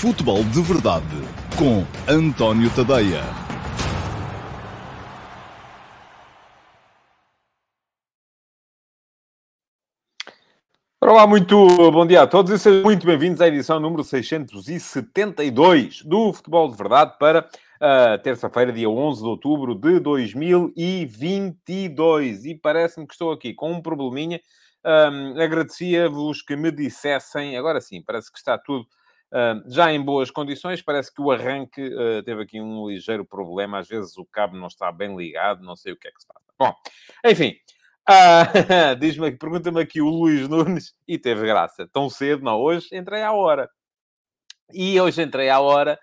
Futebol de Verdade com António Tadeia. Olá, muito bom dia a todos e sejam muito bem-vindos à edição número 672 do Futebol de Verdade para a terça-feira, dia 11 de outubro de 2022. E parece-me que estou aqui com um probleminha. Um, Agradecia-vos que me dissessem, agora sim, parece que está tudo Uh, já em boas condições, parece que o arranque uh, teve aqui um ligeiro problema. Às vezes o cabo não está bem ligado, não sei o que é que se passa. Bom, enfim, uh, diz-me pergunta-me aqui o Luís Nunes, e teve graça. Tão cedo, não, hoje entrei à hora. E hoje entrei à hora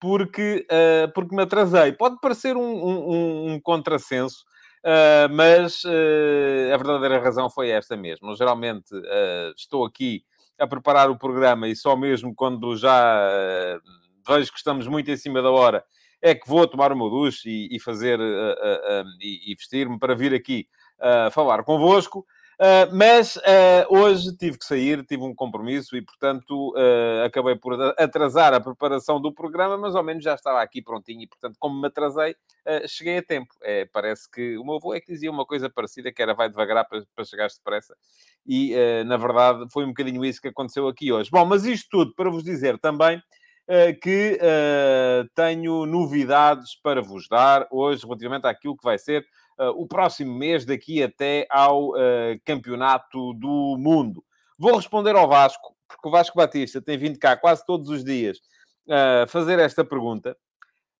porque, porque me atrasei. Pode parecer um, um, um contrassenso, mas a verdadeira razão foi esta mesmo. Geralmente estou aqui a preparar o programa e só mesmo quando já uh, vejo que estamos muito em cima da hora é que vou tomar o meu duche e, e fazer uh, uh, e, e vestir-me para vir aqui falar convosco. Uh, mas uh, hoje tive que sair, tive um compromisso e, portanto, uh, acabei por atrasar a preparação do programa, mas ao menos já estava aqui prontinho e, portanto, como me atrasei, cheguei a tempo. É, parece que o meu avô é que dizia uma coisa parecida, que era vai devagar para, para chegar depressa. E, na verdade, foi um bocadinho isso que aconteceu aqui hoje. Bom, mas isto tudo para vos dizer também que tenho novidades para vos dar hoje relativamente àquilo que vai ser uh, o próximo mês, daqui até ao Campeonato do Mundo. Vou responder ao Vasco, porque o Vasco Batista tem vindo cá quase todos os dias fazer esta pergunta.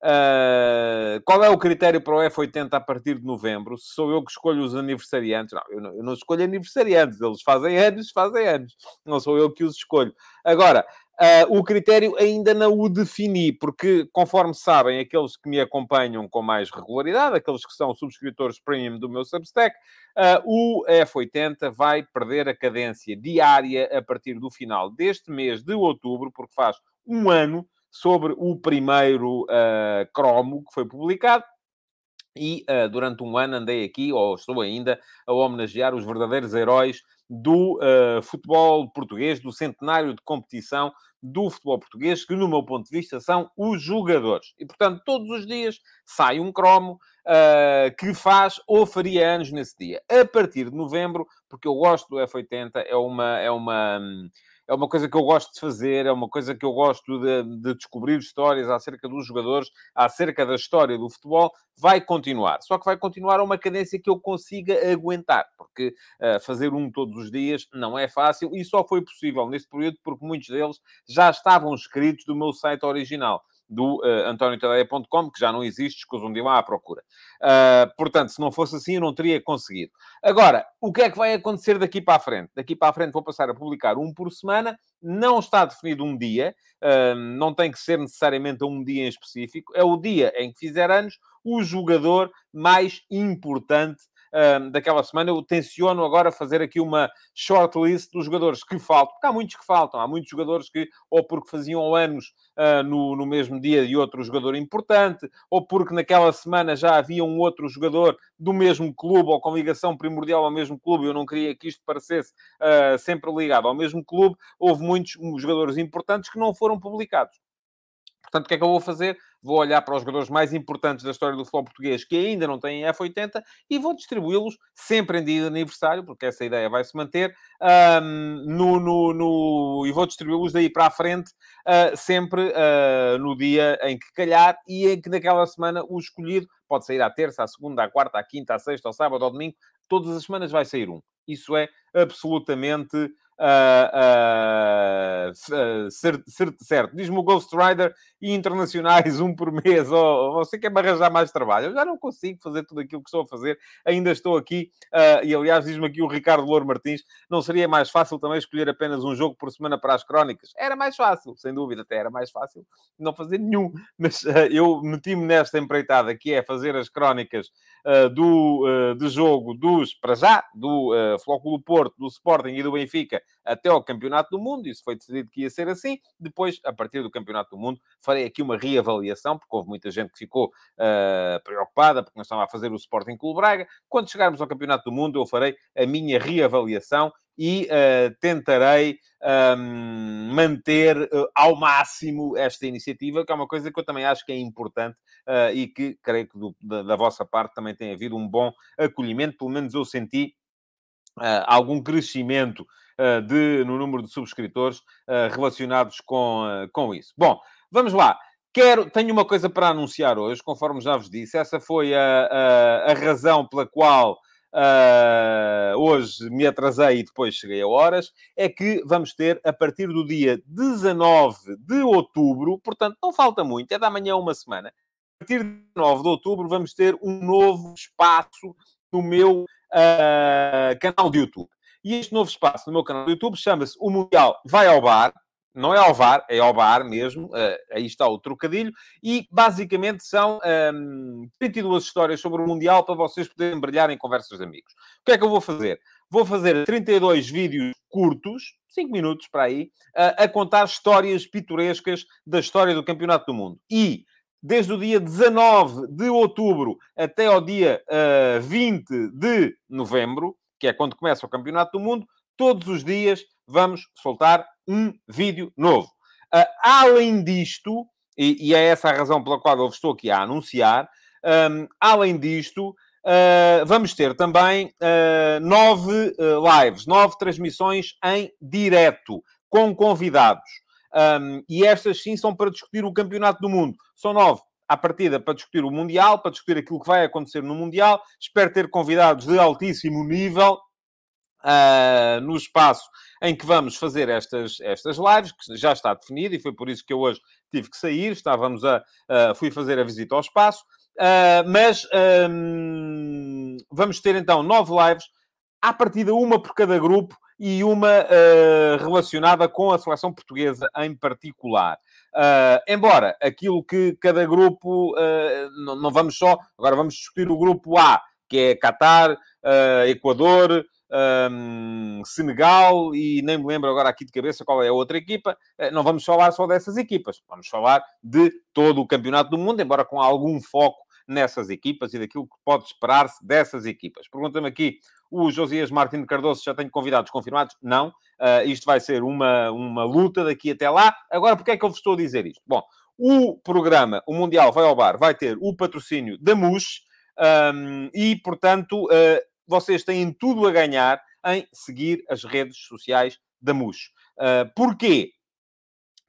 Uh, qual é o critério para o F80 a partir de novembro? Se sou eu que escolho os aniversariantes? Não eu, não, eu não escolho aniversariantes. Eles fazem anos, fazem anos. Não sou eu que os escolho. Agora, Uh, o critério ainda não o defini, porque, conforme sabem, aqueles que me acompanham com mais regularidade, aqueles que são subscritores premium do meu Substack, uh, o F80 vai perder a cadência diária a partir do final deste mês de outubro, porque faz um ano sobre o primeiro uh, cromo que foi publicado. E durante um ano andei aqui, ou estou ainda, a homenagear os verdadeiros heróis do futebol português, do centenário de competição do futebol português, que, no meu ponto de vista, são os jogadores. E, portanto, todos os dias sai um cromo uh, que faz ou faria anos nesse dia. A partir de novembro, porque eu gosto do F80, é uma. É uma é uma coisa que eu gosto de fazer, é uma coisa que eu gosto de, de, descobrir histórias acerca dos jogadores, acerca da história do futebol, vai continuar. Só que vai continuar a uma cadência que eu consiga aguentar, porque uh, fazer um todos os dias não é fácil e só foi possível neste período porque muitos deles já estavam escritos do meu site original do uh, antoniotadeia.com, que já não existe, escusam de ir lá à procura. Uh, portanto, se não fosse assim, eu não teria conseguido. Agora, o que é que vai acontecer daqui para a frente? Daqui para a frente vou passar a publicar um por semana, não está definido um dia, uh, não tem que ser necessariamente um dia em específico, é o dia em que fizer anos o jogador mais importante daquela semana. Eu tenciono agora fazer aqui uma shortlist dos jogadores que faltam, porque há muitos que faltam. Há muitos jogadores que, ou porque faziam anos uh, no, no mesmo dia de outro jogador importante, ou porque naquela semana já havia um outro jogador do mesmo clube ou com ligação primordial ao mesmo clube. Eu não queria que isto parecesse uh, sempre ligado ao mesmo clube. Houve muitos jogadores importantes que não foram publicados. Portanto, o que é que eu vou fazer? Vou olhar para os jogadores mais importantes da história do futebol português que ainda não têm F80 e vou distribuí-los sempre em dia de aniversário, porque essa ideia vai se manter, um, no, no, no, e vou distribuí-los daí para a frente, uh, sempre uh, no dia em que calhar e em que naquela semana o escolhido pode sair à terça, à segunda, à quarta, à quinta, à sexta, ao sábado, ao domingo, todas as semanas vai sair um. Isso é absolutamente Uh, uh, certo, certo. Diz-me o Ghost Rider e internacionais um por mês. Oh, você quer me arranjar mais trabalho? Eu já não consigo fazer tudo aquilo que estou a fazer. Ainda estou aqui. Uh, e aliás, diz-me aqui o Ricardo Louro Martins: não seria mais fácil também escolher apenas um jogo por semana para as crónicas? Era mais fácil, sem dúvida, até era mais fácil não fazer nenhum. Mas eu meti-me nesta empreitada que é fazer as crónicas do, do jogo dos, para já, do uh, Flóculo Porto, do Sporting e do Benfica até ao Campeonato do Mundo. Isso foi decidido que ia ser assim. Depois, a partir do Campeonato do Mundo, farei aqui uma reavaliação, porque houve muita gente que ficou uh, preocupada, porque nós estávamos a fazer o Sporting Clube Braga. Quando chegarmos ao Campeonato do Mundo, eu farei a minha reavaliação e uh, tentarei um, manter uh, ao máximo esta iniciativa, que é uma coisa que eu também acho que é importante uh, e que creio que do, da, da, vossa parte também tem havido um bom acolhimento, pelo menos eu senti algum crescimento de, no número de subscritores relacionados com, com isso. Bom, vamos lá. Quero, tenho uma coisa para anunciar hoje, conforme já vos disse. Essa foi a, a, a razão pela qual uh, hoje me atrasei e depois cheguei a horas, é que vamos ter, a partir do dia 19 de outubro, portanto, não falta muito, é da manhã uma semana. A partir de 19 de outubro vamos ter um novo espaço no meu uh, canal de YouTube. E este novo espaço no meu canal de YouTube chama-se O Mundial Vai ao Bar não é ao VAR, é ao bar mesmo, uh, aí está o trocadilho, e basicamente são um, ehm, 32 histórias sobre o Mundial para vocês poderem brilhar em conversas de amigos. O que é que eu vou fazer? Vou fazer 32 vídeos curtos, 5 minutos para aí, uh, a contar histórias pitorescas da história do Campeonato do Mundo. E desde o dia 19 de outubro até ao dia uh, eh, 20 de novembro, que é quando começa o Campeonato do Mundo, todos os dias vamos soltar um vídeo novo. Uh, além disto, e, e, é essa a razão pela qual eu estou aqui a anunciar, um, além disto, uh, vamos ter também nove lives, nove transmissões em direto, com convidados. Um, e estas sim são para discutir o Campeonato do Mundo. São nove à partida para discutir o Mundial, para discutir aquilo que vai acontecer no Mundial. Espero ter convidados de altíssimo nível uh, no espaço em que vamos fazer estas, estas lives, que já está definido, e foi por isso que eu hoje tive que sair, estávamos a... Uh, fui fazer a visita ao espaço, uh, mas um, vamos ter então nove lives, à partida uma por cada grupo, e uma uh, relacionada com a seleção portuguesa em particular. Uh, embora aquilo que cada grupo, uh, não, não, vamos só, agora vamos discutir o grupo A, que é Qatar, Equador, um, Senegal e nem me lembro agora aqui de cabeça qual é a outra equipa. Não vamos falar só dessas equipas, vamos falar de todo o campeonato do mundo, embora com algum foco nessas equipas e daquilo que pode esperar-se dessas equipas. Pergunta-me aqui o Josias Martins Cardoso já tem convidados confirmados? Não. Uh, isto vai ser uma, uma luta daqui até lá. Agora, porque é que eu vos estou a dizer isto? Bom, o programa, o Mundial Vai ao Bar, vai ter o patrocínio da MUS um, e, portanto, uh, vocês têm tudo a ganhar em seguir as redes sociais da MUS. Uh, porquê?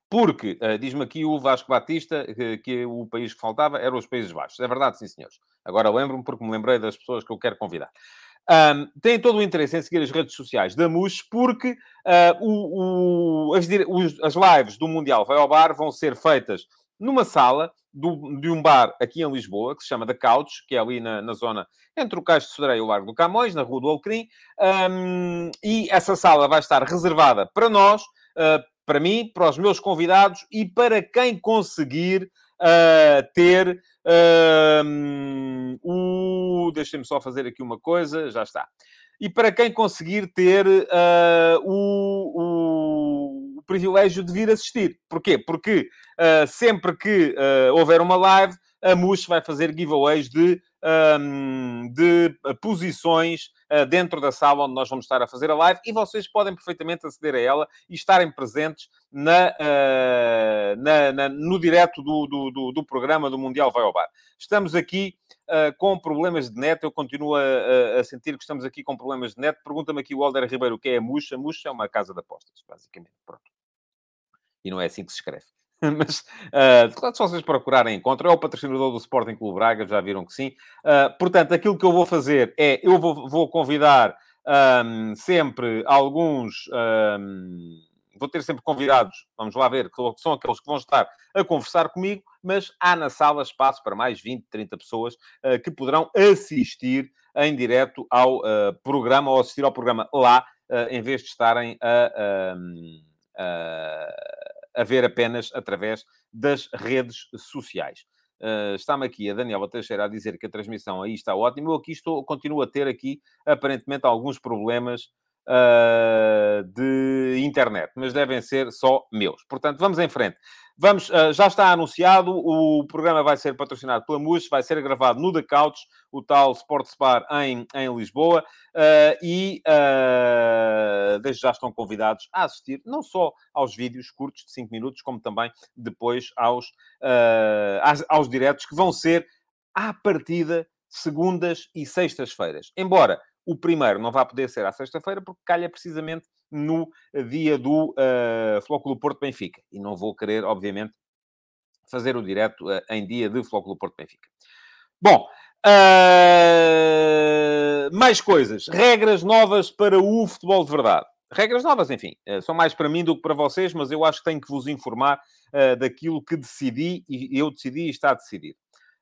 Porque, uh, diz-me aqui o Vasco Batista, que, que, o país que faltava eram os Países Baixos. É verdade, sim, senhores. Agora lembro-me porque me lembrei das pessoas que eu quero convidar. Um, têm todo o interesse em seguir as redes sociais da MUS, porque uh, o, o, as, as, lives do Mundial Vai ao Bar vão ser feitas numa sala do, de um bar aqui em Lisboa, que se chama The Couch, que é ali na, na zona entre o Cais de Sodré e o Largo do Camões, na Rua do Alecrim, um, e essa sala vai estar reservada para nós, uh, para mim, para os meus convidados e para quem conseguir uh, ter uh, o... Deixem-me só fazer aqui uma coisa, já está. E para quem conseguir ter uh, o, o, privilégio de vir assistir. Porquê? Porque uh, sempre que houver uma live, a MUS vai fazer giveaways de, um, de posições dentro da sala onde nós vamos estar a fazer a live e vocês podem perfeitamente aceder a ela e estarem presentes na, uh, na, na no direto do, do, do, do, programa do Mundial Vai ao Bar. Estamos aqui uh, com problemas de net, eu continuo a, a, sentir que estamos aqui com problemas de net. Pergunta-me aqui o Alder Ribeiro o que é a MUS. A MUS é uma casa de apostas, basicamente. Pronto. E não é assim que se escreve. Mas, uh, se vocês procurarem, encontram. É o patrocinador do Sporting Clube Braga, já viram que sim. Uh, portanto, aquilo que eu vou fazer é, eu vou, vou convidar um, sempre alguns... Um, vou ter sempre convidados, vamos lá ver, que são aqueles que vão estar a conversar comigo, mas há na sala espaço para mais 20, 30 pessoas uh, que poderão assistir em direto ao uh, programa ou assistir ao programa lá, uh, em vez de estarem a a ver apenas através das redes sociais. Uh, Está-me aqui a Daniela Teixeira a dizer que a transmissão aí está ótima. Eu aqui estou, continuo a ter aqui, aparentemente, alguns problemas uh, de internet, mas devem ser só meus. Portanto, vamos em frente. Vamos, uh, já está anunciado, o programa vai ser patrocinado pela MUS, vai ser gravado no The Couch, o tal Sports Bar em, em Lisboa, uh, e uh, desde já estão convidados a assistir não só aos vídeos curtos de 5 minutos, como também depois aos, aos, aos diretos que vão ser à partida segundas e sextas-feiras. Embora o primeiro não vai poder ser à sexta-feira, porque calha precisamente no dia do uh, Flóculo Porto-Benfica. E não vou querer, obviamente, fazer o direto uh, em dia de Flóculo Porto-Benfica. Bom, uh, mais coisas. Regras novas para o futebol de verdade. Regras novas, enfim, são mais para mim do que para vocês, mas eu acho que tenho que vos informar uh, daquilo que decidi e eu decidi e está decidido.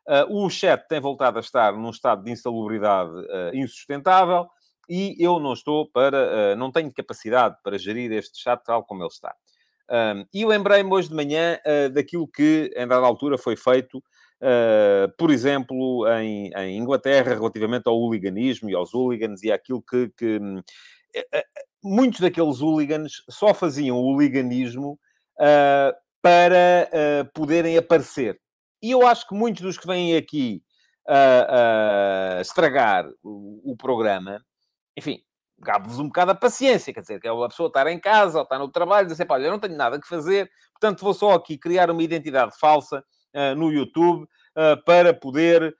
Uh, o chat tem voltado a estar num estado de insalubridade uh, insustentável e eu não estou para, uh, não tenho capacidade para gerir este chat tal como ele está. E lembrei-me hoje de manhã daquilo que, em dada altura, foi feito, por exemplo, em, em, Inglaterra, relativamente ao hooliganismo e aos hooligans e àquilo que, que muitos daqueles hooligans só faziam o hooliganismo para poderem aparecer e eu acho que muitos dos que vêm aqui uh, uh, estragar o, o, programa, enfim, gabe-vos um bocado a paciência, quer dizer, que é a pessoa estar em casa ou estar no trabalho dizer, olha, eu não tenho nada que fazer, portanto vou só aqui criar uma identidade falsa uh, no YouTube para poder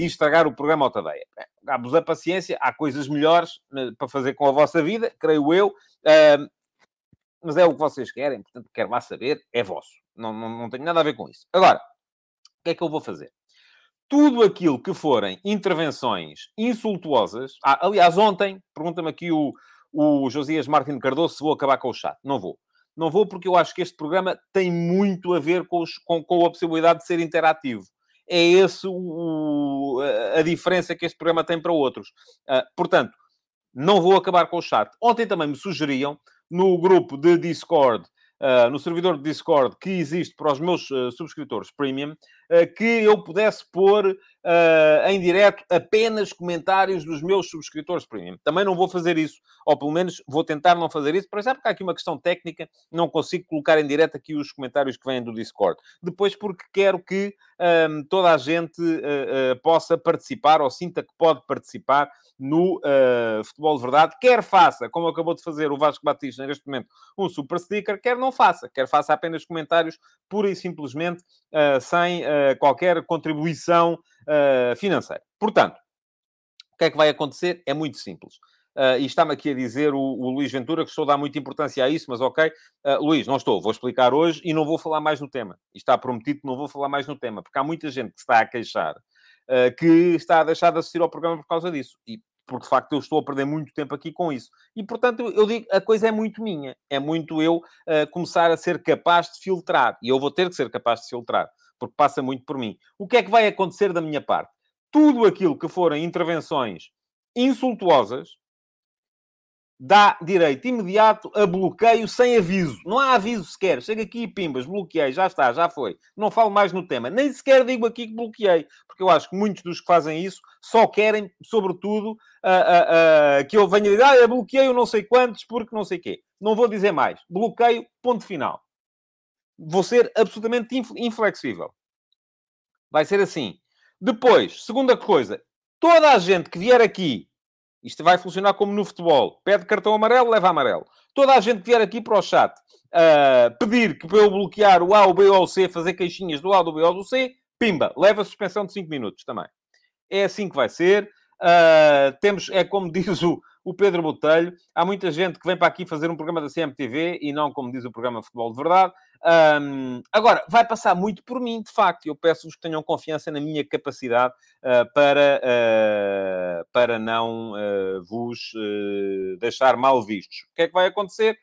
estragar o programa ao tadeia. Gabe-vos a paciência, há coisas melhores para fazer com a vossa vida, creio eu, mas é o que vocês querem, portanto, quero lá saber, é vosso. Não, não, não tenho nada a ver com isso. Agora, o que é que eu vou fazer? Tudo aquilo que forem intervenções insultuosas. Ah, aliás, ontem, pergunta-me aqui o, o Josias Martins Cardoso se vou acabar com o chat. Não vou. Não vou porque eu acho que este programa tem muito a ver com, os, com, com a possibilidade de ser interativo. É esse o, a diferença que este programa tem para outros. Uh, portanto, não vou acabar com o chat. Ontem também me sugeriam no grupo de Discord uh, no servidor de Discord que existe para os meus uh, subscritores premium, uh, que eu pudesse pôr em direto apenas comentários dos meus subscritores premium. Também não vou fazer isso, ou pelo menos vou tentar não fazer isso, para já porque há aqui uma questão técnica, não consigo colocar em direto aqui os comentários que vêm do Discord. Depois porque quero que um, toda a gente possa participar, ou sinta que pode participar no Futebol de Verdade, quer faça, como acabou de fazer o Vasco Batista neste momento, um super sticker, quer não faça, quer faça apenas comentários pura e simplesmente uh, sem uh, qualquer contribuição uh, financeira. Portanto, o que é que vai acontecer? É muito simples. Uh, e está-me aqui a dizer o, o, Luís Ventura que estou a dar muita importância a isso, mas ok. Uh, Luís, não estou, vou explicar hoje e não vou falar mais no tema. E está prometido que não vou falar mais no tema, porque há muita gente que está a queixar uh, que está a deixar de assistir ao programa por causa disso. E porque de facto eu estou a perder muito tempo aqui com isso. E portanto eu digo, a coisa é muito minha, é muito eu começar a ser capaz de filtrar. E eu vou ter que ser capaz de filtrar, porque passa muito por mim. O que é que vai acontecer da minha parte? Tudo aquilo que forem intervenções insultuosas, dá direito imediato a bloqueio sem aviso. Não há aviso sequer. Chega aqui e pimbas, bloqueei, já está, já foi. Não falo mais no tema. Nem sequer digo aqui que bloqueei, porque eu acho que muitos dos que fazem isso só querem, sobretudo, uh, uh, uh, que eu venha dizer, ah, eu não sei quantos, porque não sei quê. Não vou dizer mais. Bloqueio, ponto final. Vou ser absolutamente inflexível. Vai ser assim. Depois, segunda coisa, toda a gente que vier aqui isto vai funcionar como no futebol. Pede cartão amarelo, leva amarelo. Toda a gente que vier aqui para o chat uh, pedir que para eu bloquear o A, o B ou o C, fazer queixinhas do A, do B ou do C, pimba, leva suspensão de 5 minutos também. É assim que vai ser. Uh, temos, é como diz o, o Pedro Botelho, há muita gente que vem para aqui fazer um programa da CMTV e não como diz o programa Futebol de Verdade. Um, agora, vai passar muito por mim, de facto. Eu peço-vos que tenham confiança na minha capacidade uh, para, uh, para não uh, vos deixar mal vistos. O que é que vai acontecer?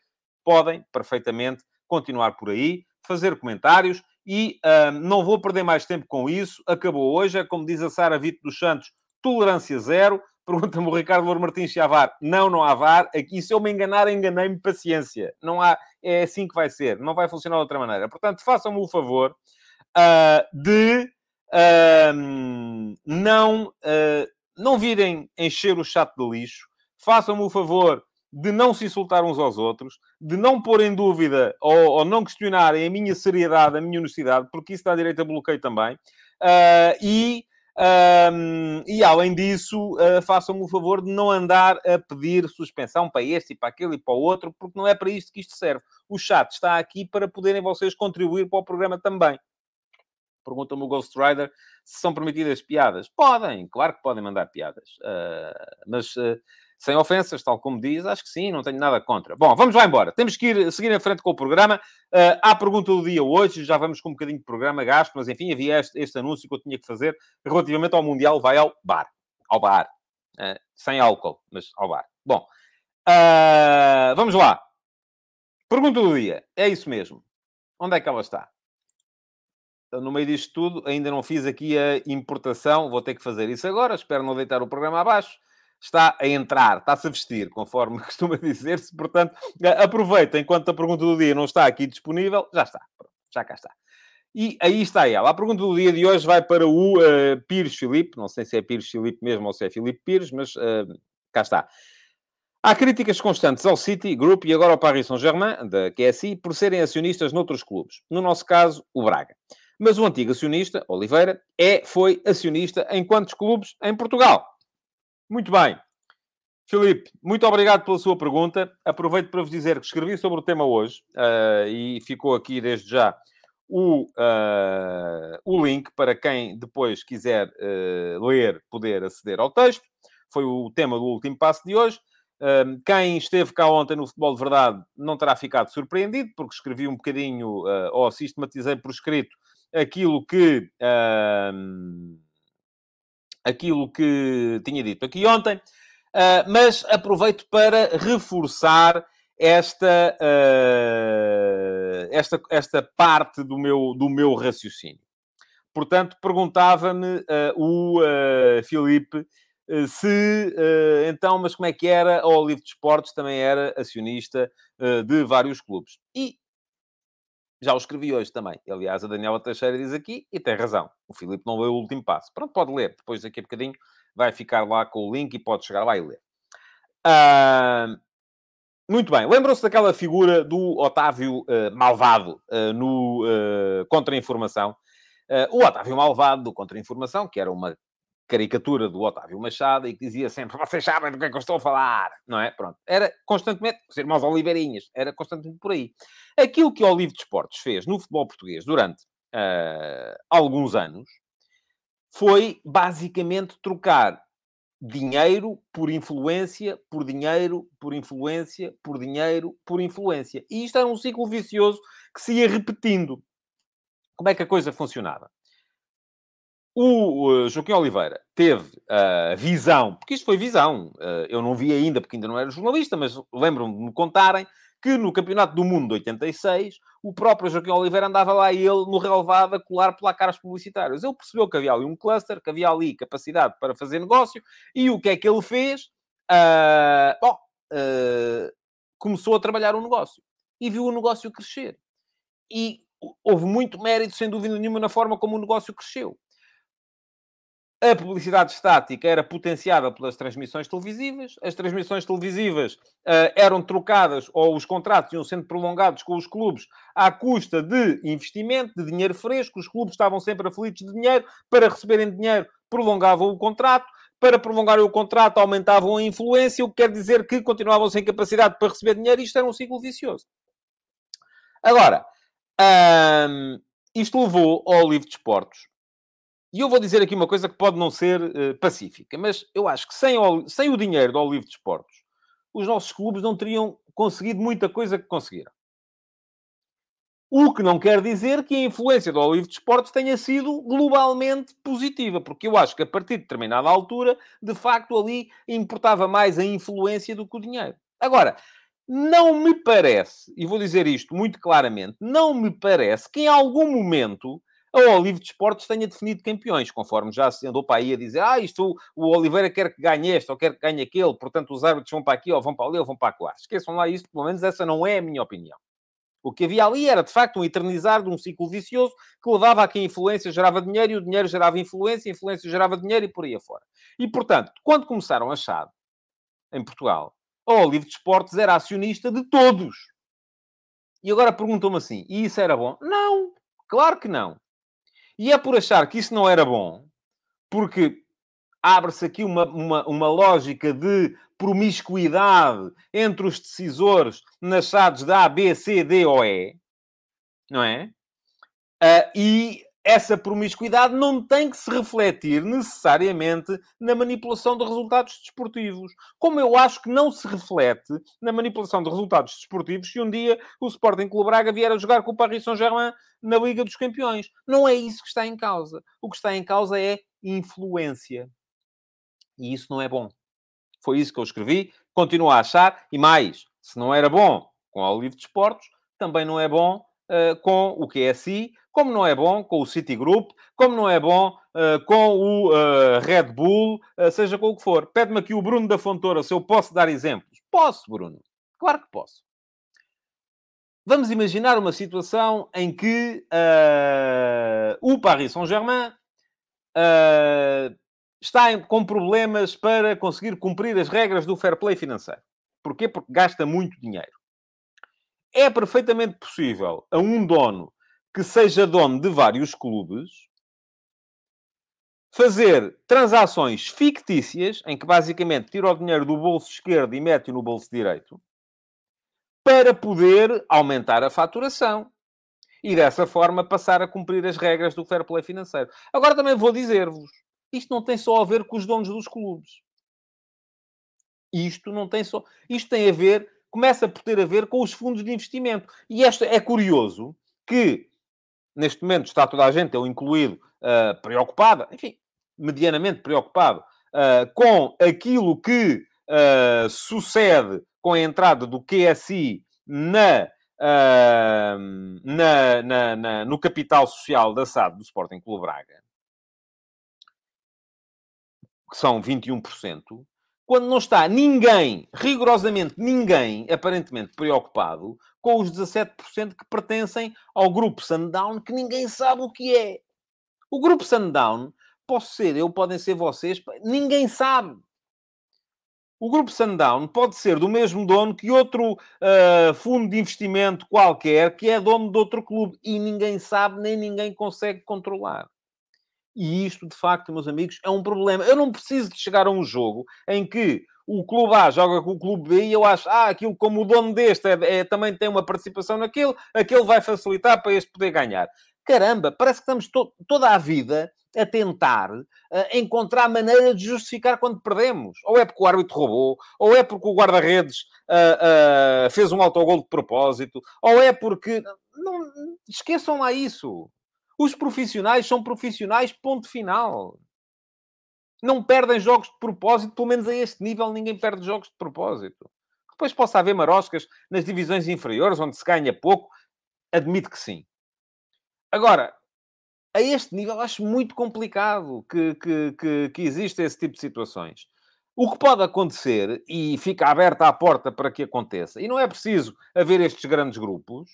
Podem, perfeitamente, continuar por aí, fazer comentários e não vou perder mais tempo com isso. Acabou hoje, é como diz a Sara Vito dos Santos, tolerância zero. Pergunta-me o Ricardo Louro Martins se há VAR. Não, não há VAR. Aqui, se eu me enganar, enganei-me. Paciência. Não há... É assim que vai ser. Não vai funcionar de outra maneira. Portanto, façam-me o favor uh, de uh, não, uh, não virem encher o chato de lixo. façam-me o favor de não se insultar uns aos outros, de não pôr em dúvida ou, ou não questionarem a minha seriedade, a minha honestidade, porque isso dá direito a bloqueio também. E, um, e, além disso, uh, façam-me o favor de não andar a pedir suspensão para este e para aquele e para o outro, porque não é para isto que isto serve. O chat está aqui para poderem vocês contribuir para o programa também. Pergunta-me o Ghost Rider se são permitidas piadas. Podem, claro que podem mandar piadas. Uh, mas uh, sem ofensas, tal como diz, acho que sim, não tenho nada contra. Bom, vamos lá embora. Temos que ir seguir em frente com o programa. Uh, há a pergunta do dia hoje, já vamos com um bocadinho de programa gasto, mas enfim, havia este, este anúncio que eu tinha que fazer relativamente ao Mundial, vai ao bar. Ao bar. Uh, sem álcool, mas ao bar. Bom, uh, vamos lá. Pergunta do dia. É isso mesmo. Onde é que ela está? No meio disto tudo, ainda não fiz aqui a importação, vou ter que fazer isso agora. Espero não deitar o programa abaixo está a entrar, está-se a vestir, conforme costuma dizer-se. Portanto, aproveita enquanto a pergunta do dia não está aqui disponível. Já está, já cá está. E aí está ela. A pergunta do dia de hoje vai para o uh, Pires Filipe. Não sei se é Pires Filipe mesmo ou se é Filipe Pires, mas uh, cá está. Há críticas constantes ao City Group e agora ao Paris Saint-Germain, da QSI, por serem acionistas noutros clubes. No nosso caso, o Braga. Mas o antigo acionista, Oliveira, é, foi acionista em quantos clubes em Portugal? Muito bem. Filipe, muito obrigado pela sua pergunta. Aproveito para vos dizer que escrevi sobre o tema hoje uh, e ficou aqui desde já o, uh, o link para quem depois quiser uh, ler, poder aceder ao texto. Foi o tema do último passo de hoje. quem esteve cá ontem no Futebol de Verdade não terá ficado surpreendido, porque escrevi um bocadinho, ou sistematizei por escrito, aquilo que aquilo que tinha dito aqui ontem, uh, mas aproveito para reforçar esta, uh, esta, esta parte do meu, do meu raciocínio. Portanto, perguntava-me uh, o Filipe se, então, mas como é que era a Olive de Esportes, também era acionista de vários clubes. E já o escrevi hoje também. Aliás, a Daniela Teixeira diz aqui, e tem razão. O Filipe não leu o último passo. Pronto, pode ler. Depois, daqui a bocadinho, vai ficar lá com o link e pode chegar lá e ler. Uh, muito bem. Lembram-se daquela figura do Otávio uh, Malvado uh, no Contra-Informação? o Otávio Malvado do Contra-Informação, que era uma caricatura do Otávio Machado e que dizia sempre: Vocês sabem do que é que eu estou a falar, não é? Pronto. Era constantemente, os irmãos Oliveirinhas, era constantemente por aí. Aquilo que o Olive de Esportes fez no futebol português durante uh, alguns anos foi basicamente trocar dinheiro por influência, por dinheiro, por influência, por dinheiro, por influência. E isto era um ciclo vicioso que se ia repetindo. Como é que a coisa funcionava? O Joaquim Oliveira teve a uh, visão, porque isto foi visão, uh, eu não vi ainda porque ainda não era jornalista, mas lembro-me de me contarem que no Campeonato do Mundo de 86, o próprio Joaquim Oliveira andava lá ele no relevado a colar placares publicitários. Ele percebeu que havia ali um cluster, que havia ali capacidade para fazer negócio, e o que é que ele fez? Uh, bom, começou a trabalhar o um negócio. E viu o negócio crescer. E houve muito mérito, sem dúvida nenhuma, na forma como o negócio cresceu. A publicidade estática era potenciada pelas transmissões televisivas, as transmissões televisivas uh, eram trocadas ou os contratos iam sendo prolongados com os clubes à custa de investimento, de dinheiro fresco. Os clubes estavam sempre aflitos de dinheiro, para receberem dinheiro, prolongavam o contrato. Para prolongar o contrato, aumentavam a influência, o que quer dizer que continuavam sem capacidade para receber dinheiro. Isto era um ciclo vicioso. Agora, um, isto levou ao livro de esportes e eu vou dizer aqui uma coisa que pode não ser uh, pacífica, mas eu acho que sem o, sem o dinheiro do Olivo de Esportes, os nossos clubes não teriam conseguido muita coisa que conseguiram. O que não quer dizer que a influência do Olivo de Esportes tenha sido globalmente positiva, porque eu acho que a partir de determinada altura, de facto, ali importava mais a influência do que o dinheiro. Agora, não me parece, e vou dizer isto muito claramente, não me parece que em algum momento a Olive de Esportes tenha definido campeões, conforme já se andou para aí a dizer, ah, isto o Oliveira quer que ganhe este ou quer que ganhe aquele, portanto os árbitros vão para aqui ou vão para ali ou vão para lá. Esqueçam lá isso, pelo menos essa não é a minha opinião. O que havia ali era, de facto, um eternizar de um ciclo vicioso que levava a que a influência gerava dinheiro e o dinheiro gerava influência, a influência gerava dinheiro e por aí afora. E, portanto, quando começaram a chave, em Portugal, a Olive de Esportes era acionista de todos. E agora perguntam-me assim, e isso era bom? Não, claro que não. E é por achar que isso não era bom, porque abre-se aqui uma, uma, uma lógica de promiscuidade entre os decisores nas SADs da A, B, C, D ou E, não é? Uh, e essa promiscuidade não tem que se refletir necessariamente na manipulação de resultados desportivos. Como eu acho que não se reflete na manipulação de resultados desportivos se um dia o Sporting Clube Braga vier a jogar com o Paris Saint-Germain na Liga dos Campeões. Não é isso que está em causa. O que está em causa é influência. E isso não é bom. Foi isso que eu escrevi, continuo a achar, e mais, se não era bom com o Livre de Esportes, também não é bom uh, com o QSI, como não é bom com o Citigroup, como não é bom uh, com o uh, Red Bull, seja com o que for. Pede-me aqui o Bruno da Fontoura se eu posso dar exemplos. Posso, Bruno. Claro que posso. Vamos imaginar uma situação em que o Paris Saint-Germain está com problemas para conseguir cumprir as regras do fair play financeiro. Porquê? Porque gasta muito dinheiro. É perfeitamente possível a um dono que seja dono de vários clubes fazer transações fictícias, em que basicamente tira o dinheiro do bolso esquerdo e mete-o no bolso direito, para poder aumentar a faturação. E dessa forma passar a cumprir as regras do fair play financeiro. Agora também vou dizer-vos, isto não tem só a ver com os donos dos clubes. Isto não tem só. Isto tem a ver, começa por ter a ver com os fundos de investimento. E esta é curioso que, neste momento, está toda a gente, eu incluído, uh, preocupada, enfim, medianamente preocupado, uh, com aquilo que uh, sucede com a entrada do QSI na, na, na, na, no capital social da SAD do Sporting Clube Braga que são 21%, quando não está ninguém, rigorosamente ninguém, aparentemente preocupado com os 17% que pertencem ao grupo Sundown, que ninguém sabe o que é. O grupo Sundown, posso ser eu, podem ser vocês, ninguém sabe. O grupo Sundown pode ser do mesmo dono que outro uh, fundo de investimento qualquer que é dono de outro clube e ninguém sabe nem ninguém consegue controlar. E isto, de facto, meus amigos, é um problema. Eu não preciso de chegar a um jogo em que o clube A joga com o clube B e eu acho, ah, aquilo como o dono deste é, é, também tem uma participação naquilo, aquele vai facilitar para este poder ganhar. Caramba, parece que estamos to toda a vida a tentar uh, encontrar maneira de justificar quando perdemos. Ou é porque o árbitro roubou, ou é porque o guarda-redes uh, uh, fez um autogol de propósito, ou é porque... Não, esqueçam lá isso. Os profissionais são profissionais, ponto final. Não perdem jogos de propósito, pelo menos a este nível ninguém perde jogos de propósito. Depois possa haver maroscas nas divisões inferiores, onde se ganha pouco, admito que sim. Agora, a este nível acho muito complicado que, que, que, que exista esse tipo de situações. O que pode acontecer, e fica aberta a porta para que aconteça, e não é preciso haver estes grandes grupos,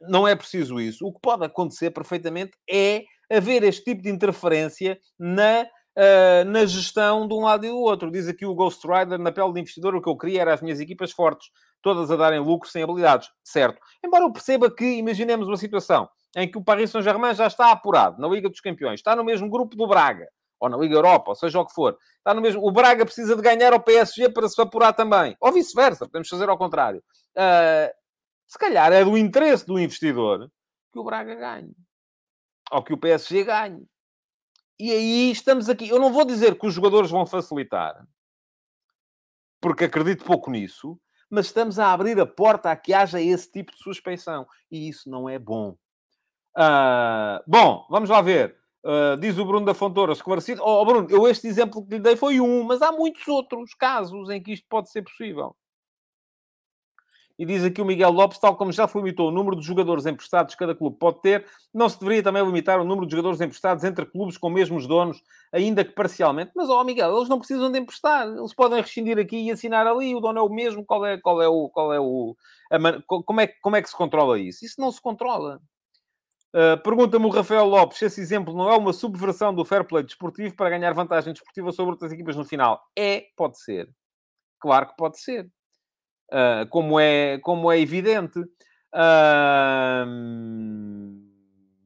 não é preciso isso. O que pode acontecer perfeitamente é haver este tipo de interferência na, uh, na gestão de um lado e do outro. Diz aqui o Ghost Rider, na pele de investidor, o que eu queria era as minhas equipas fortes, todas a darem lucro sem habilidades. Certo. Embora eu perceba que, imaginemos uma situação em que o Paris Saint-Germain já está apurado na Liga dos Campeões, está no mesmo grupo do Braga, ou na Liga Europa, ou seja o que for. Está no mesmo... O Braga precisa de ganhar ao PSG para se apurar também. Ou vice-versa, podemos fazer ao contrário. Uh, se calhar é do interesse do investidor que o Braga ganhe. Ou que o PSG ganhe. E aí estamos aqui. Eu não vou dizer que os jogadores vão facilitar, porque acredito pouco nisso, mas estamos a abrir a porta a que haja esse tipo de suspeição. E isso não é bom. Uh, bom, vamos lá ver. Uh, diz o Bruno da Fontoura, esclarecido. Oh, Bruno, eu este exemplo que lhe dei foi um, mas há muitos outros casos em que isto pode ser possível. E diz aqui o Miguel Lopes, tal como já se limitou o número de jogadores emprestados que cada clube pode ter, não se deveria também limitar o número de jogadores emprestados entre clubes com mesmos donos, ainda que parcialmente. Mas, ó oh, Miguel, eles não precisam de emprestar. Eles podem rescindir aqui e assinar ali. O dono é o mesmo. Qual é, qual é o... Qual é o a, como, é, como é que se controla isso? Isso não se controla. Uh, Pergunta-me o Rafael Lopes se esse exemplo não é uma subversão do fair play desportivo para ganhar vantagem desportiva sobre outras equipas no final. É, pode ser. Claro que pode ser. Uh, como, é, como é evidente. Uh,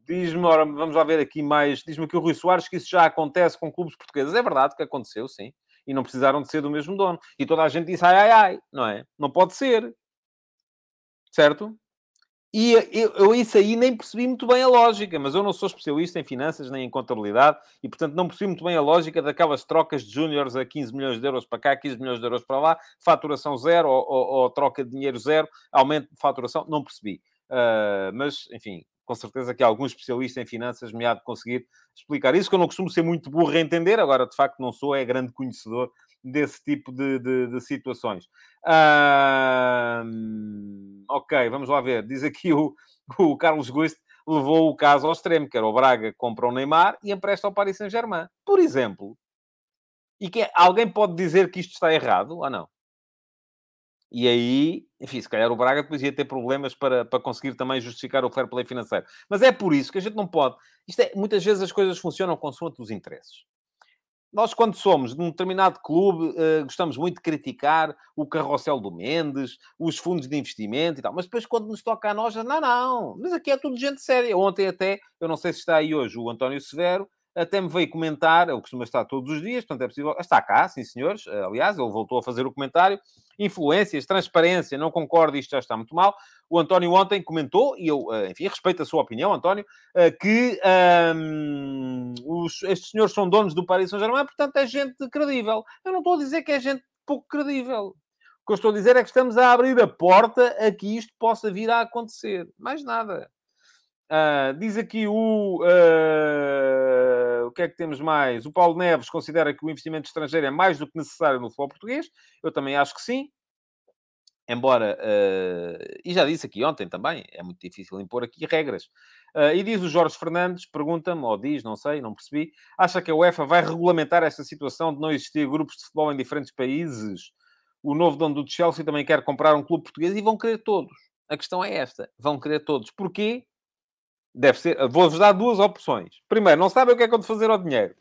diz-me, ora, vamos lá ver aqui mais. Diz-me que o Rui Soares que isso já acontece com clubes portugueses. É verdade que aconteceu, sim. E não precisaram de ser do mesmo dono. E toda a gente disse ai, ai, ai, não é? Não pode ser. Certo? E eu, eu, isso aí nem percebi muito bem a lógica, mas eu não sou especialista em finanças nem em contabilidade e, portanto, não percebi muito bem a lógica daquelas trocas de júniores a 15 milhões de euros para cá, 15 milhões de euros para lá, faturação zero ou, ou, ou troca de dinheiro zero, aumento de faturação, não percebi. Uh, mas, enfim, com certeza que algum especialista em finanças me há de conseguir explicar isso, que eu não costumo ser muito burro a entender, agora, de facto, não sou, é grande conhecedor desse tipo de, de, de situações. ok, vamos lá ver. Diz aqui o, o Carlos Guiste levou o caso ao extremo, que era o Braga compra o Neymar e empresta ao Paris Saint-Germain. Por exemplo. E que alguém pode dizer que isto está errado ou não? E aí, enfim, se calhar o Braga depois ia ter problemas para, para conseguir também justificar o fair play financeiro. Mas é por isso que a gente não pode. Isto é, muitas vezes as coisas funcionam consoante os interesses nós, quando somos de um determinado clube, uh, gostamos muito de criticar o carrossel do Mendes, os fundos de investimento e tal. Mas depois, quando nos toca a nós, não, não. Mas aqui é tudo gente séria. Ontem até, eu não sei se está aí hoje o António Severo, até me veio comentar, ele costuma estar todos os dias, portanto é possível. Está cá, sim senhores. Aliás, ele voltou a fazer o comentário. Influências, transparência, não concordo, isto já está muito mal. O António ontem comentou, e eu, eh, enfim, respeito a sua opinião, António, eh, que um, os, estes senhores são donos do Paris Saint-Germain, portanto é gente credível. Eu não estou a dizer que é gente pouco credível. O que eu estou a dizer é que estamos a abrir a porta a que isto possa vir a acontecer. Mais nada. Uh, diz aqui o. Uh, que é que temos mais? O Paulo Neves considera que o investimento estrangeiro é mais do que necessário no futebol português. Eu também acho que sim. Embora. Uh, e já disse aqui ontem também, é muito difícil impor aqui regras. e diz o Jorge Fernandes, pergunta-me, ou diz, não sei, não percebi, acha que a UEFA vai regulamentar esta situação de não existir grupos de futebol em diferentes países? O novo dono do Chelsea também quer comprar um clube português e vão querer todos. A questão é esta: vão querer todos. Porquê? Deve ser. Vou-vos dar duas opções. Primeiro, não sabem o que é que fazer ao dinheiro.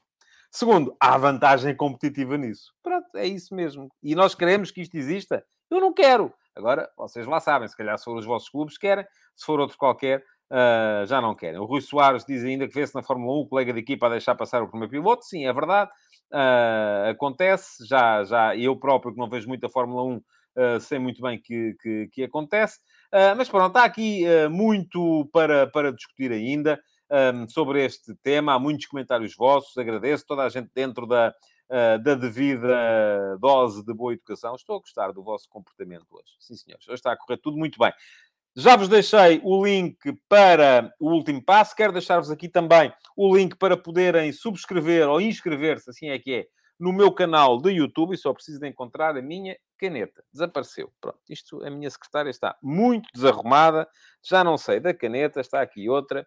Segundo, há vantagem competitiva nisso. Pronto, é isso mesmo. E nós queremos que isto exista? Eu não quero. Agora, vocês lá sabem, se calhar se for os vossos clubes querem, se for outro qualquer, uh, já não querem. O Rui Soares diz ainda que vê-se na Fórmula 1 o colega de equipa a deixar passar o primeiro piloto. Sim, é verdade. Uh, acontece. Já, já eu próprio, que não vejo muito a Fórmula 1, uh, ah, sei muito bem que, que, que acontece. Uh, mas pronto, há aqui uh, muito para, para discutir ainda um, sobre este tema. Há muitos comentários vossos, agradeço. Toda a gente dentro da, uh, da devida dose de boa educação. Estou a gostar do vosso comportamento hoje. Sim, senhores. Hoje está a correr tudo muito bem. Já vos deixei o link para o último passo. Quero deixar-vos aqui também o link para poderem subscrever ou inscrever-se, assim é que é, no meu canal do YouTube. E só preciso de encontrar a minha caneta. Desapareceu. Pronto, isto, a minha secretária está muito desarrumada. Já não sei da caneta, está aqui outra.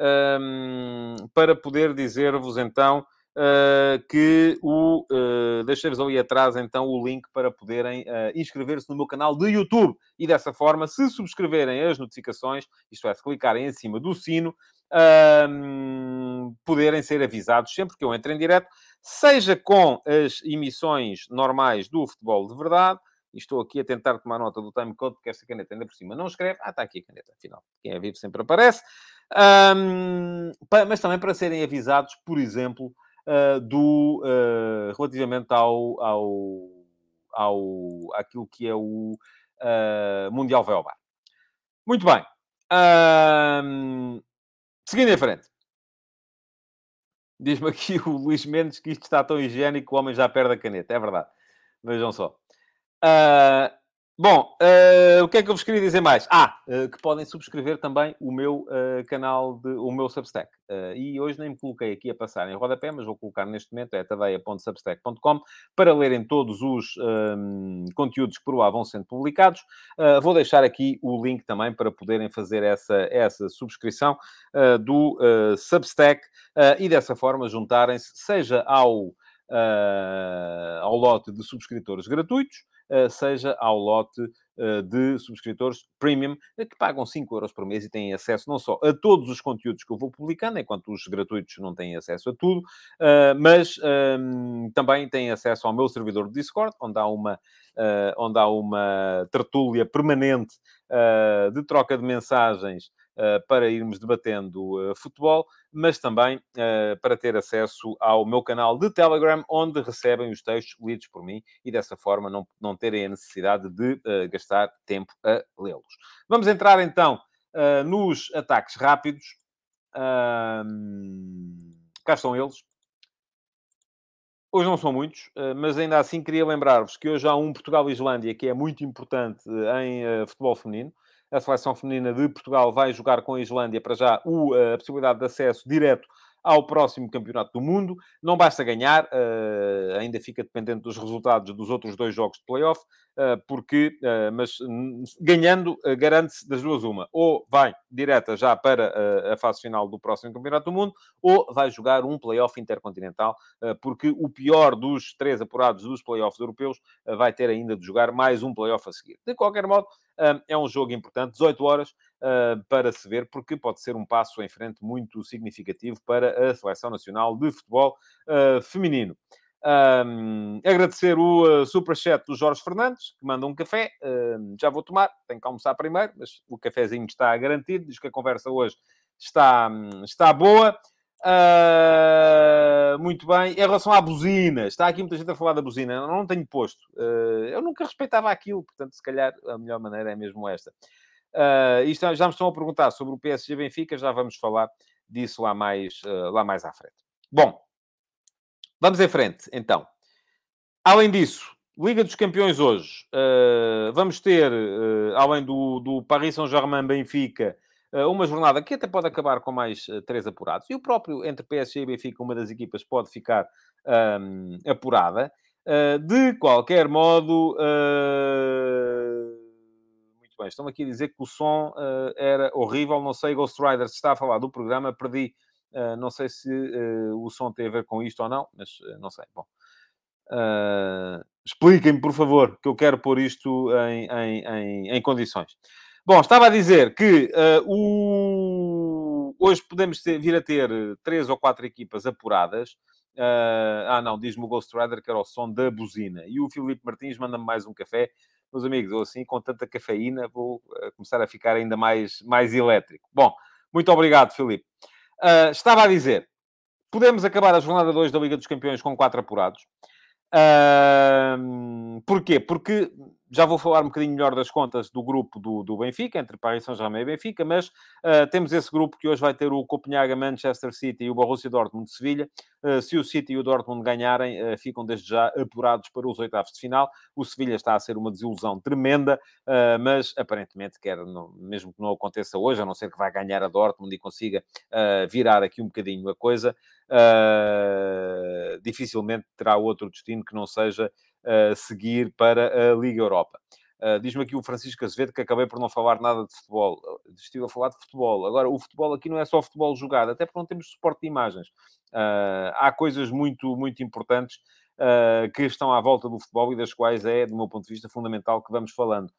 Um, para poder dizer-vos então uh, que o. Uh, Deixei-vos ali atrás então o link para poderem uh, inscrever-se no meu canal de YouTube. E dessa forma, se subscreverem as notificações, isto é, se clicarem em cima do sino, poderem ser avisados sempre que eu entre em direto, seja com as emissões normais do futebol de verdade, estou aqui a tentar tomar nota do timecode, porque esta caneta ainda por cima não escreve. Ah, está aqui a caneta, afinal. Quem é vivo sempre aparece. Um, mas também para serem avisados, por exemplo, uh, do, uh, relativamente ao, ao, ao, àquilo que é o uh, Mundial Velbar. Muito bem. Seguindo em frente. Diz-me aqui o Luís Mendes que isto está tão higiênico que o homem já perde a caneta. É verdade. Vejam só. Uh, Bom, uh, o que é que eu vos queria dizer mais? Ah, uh, que podem subscrever também o meu uh, canal, de, o meu Substack. e hoje nem me coloquei aqui a passar em rodapé, mas vou colocar neste momento, é tadeia.substack.com, para lerem todos os um, conteúdos que por lá vão sendo publicados. vou deixar aqui o link também para poderem fazer essa, essa subscrição do Substack e dessa forma juntarem-se, seja ao, ao lote de subscritores gratuitos, seja ao lote de subscritores premium, que pagam 5 euros por mês e têm acesso não só a todos os conteúdos que eu vou publicando, enquanto os gratuitos não têm acesso a tudo, mas um, também têm acesso ao meu servidor de Discord, onde há uma, onde há uma tertúlia permanente de troca de mensagens eh, para irmos debatendo eh, futebol, mas também eh, para ter acesso ao meu canal de Telegram, onde recebem os textos lidos por mim e dessa forma não, não terem a necessidade de gastar tempo a lê-los. Vamos entrar então nos ataques rápidos. cá estão eles. Hoje não são muitos, mas ainda assim queria lembrar-vos que hoje há um Portugal-Islândia que é muito importante em futebol feminino a seleção feminina de Portugal vai jogar com a Islândia para já o, a possibilidade de acesso direto ao próximo Campeonato do Mundo. Não basta ganhar, uh, ainda fica dependente dos resultados dos outros dois jogos de playoff, porque, uh, mas ganhando, garante-se das duas uma. Ou vai direta já para a fase final do próximo Campeonato do Mundo, ou vai jogar um playoff intercontinental, porque o pior dos três apurados dos playoffs europeus vai ter ainda de jogar mais um playoff a seguir. De qualquer modo, é um jogo importante, 18 horas para se ver, porque pode ser um passo em frente muito significativo para a Seleção Nacional de Futebol Feminino. Um, agradecer o uh, superchat do Jorge Fernandes, que manda um café. Já vou tomar, tenho que almoçar primeiro, mas o cafezinho está garantido. Diz que a conversa hoje está, um, está boa. Uh, muito bem. Em relação à buzina, está aqui muita gente a falar da buzina. Eu não tenho posto. Uh, eu nunca respeitava aquilo, portanto, se calhar a melhor maneira é mesmo esta. Uh, isto já me estão a perguntar sobre o PSG Benfica, já vamos falar disso lá mais, lá mais à frente. Bom, vamos em frente, então. Além disso, Liga dos Campeões hoje, uh, vamos ter, além do, do Paris Saint-Germain Benfica, uma jornada que até pode acabar com mais três apurados. E o próprio, entre PSG e Benfica, uma das equipas pode ficar um, apurada. de qualquer modo bem. Estão aqui a dizer que o som uh, era horrível. Não sei, Ghost Rider, se está a falar do programa, perdi. Uh, não sei se uh, o som tem a ver com isto ou não, mas não sei. Bom, expliquem-me, por favor, que eu quero pôr isto em, em, em, em condições. Bom, estava a dizer que o... hoje podemos ter, vir a ter três ou quatro equipas apuradas. ah, não, diz-me o Ghost Rider que era o som da buzina. E o Filipe Martins manda-me mais um café meus amigos, ou assim, com tanta cafeína, vou uh, começar a ficar ainda mais, mais elétrico. Bom, muito obrigado, Filipe. Uh, estava a dizer, podemos acabar a jornada 2 da Liga dos Campeões com quatro apurados. Uh, porquê? Porque já vou falar um bocadinho melhor das contas do grupo do, do Benfica, entre Paris Saint-Germain e Benfica, mas uh, temos esse grupo que hoje vai ter o Copenhaga, Manchester City e o Borussia Dortmund de Sevilha. Uh, se o City e o Dortmund ganharem, uh, ficam desde já apurados para os oitavos de final. O Sevilha está a ser uma desilusão tremenda, mas aparentemente quer, mesmo que não aconteça hoje, a não ser que vá ganhar a Dortmund e consiga virar aqui um bocadinho a coisa, dificilmente terá outro destino que não seja seguir para a Liga Europa. Uh, Diz-me aqui o Francisco Azevedo que acabei por não falar nada de futebol. Estive a falar de futebol. Agora, o futebol aqui não é só futebol jogado, até porque não temos suporte de imagens. Uh, há coisas muito, muito importantes uh, que estão à volta do futebol e das quais é, do meu ponto de vista, fundamental que vamos falando.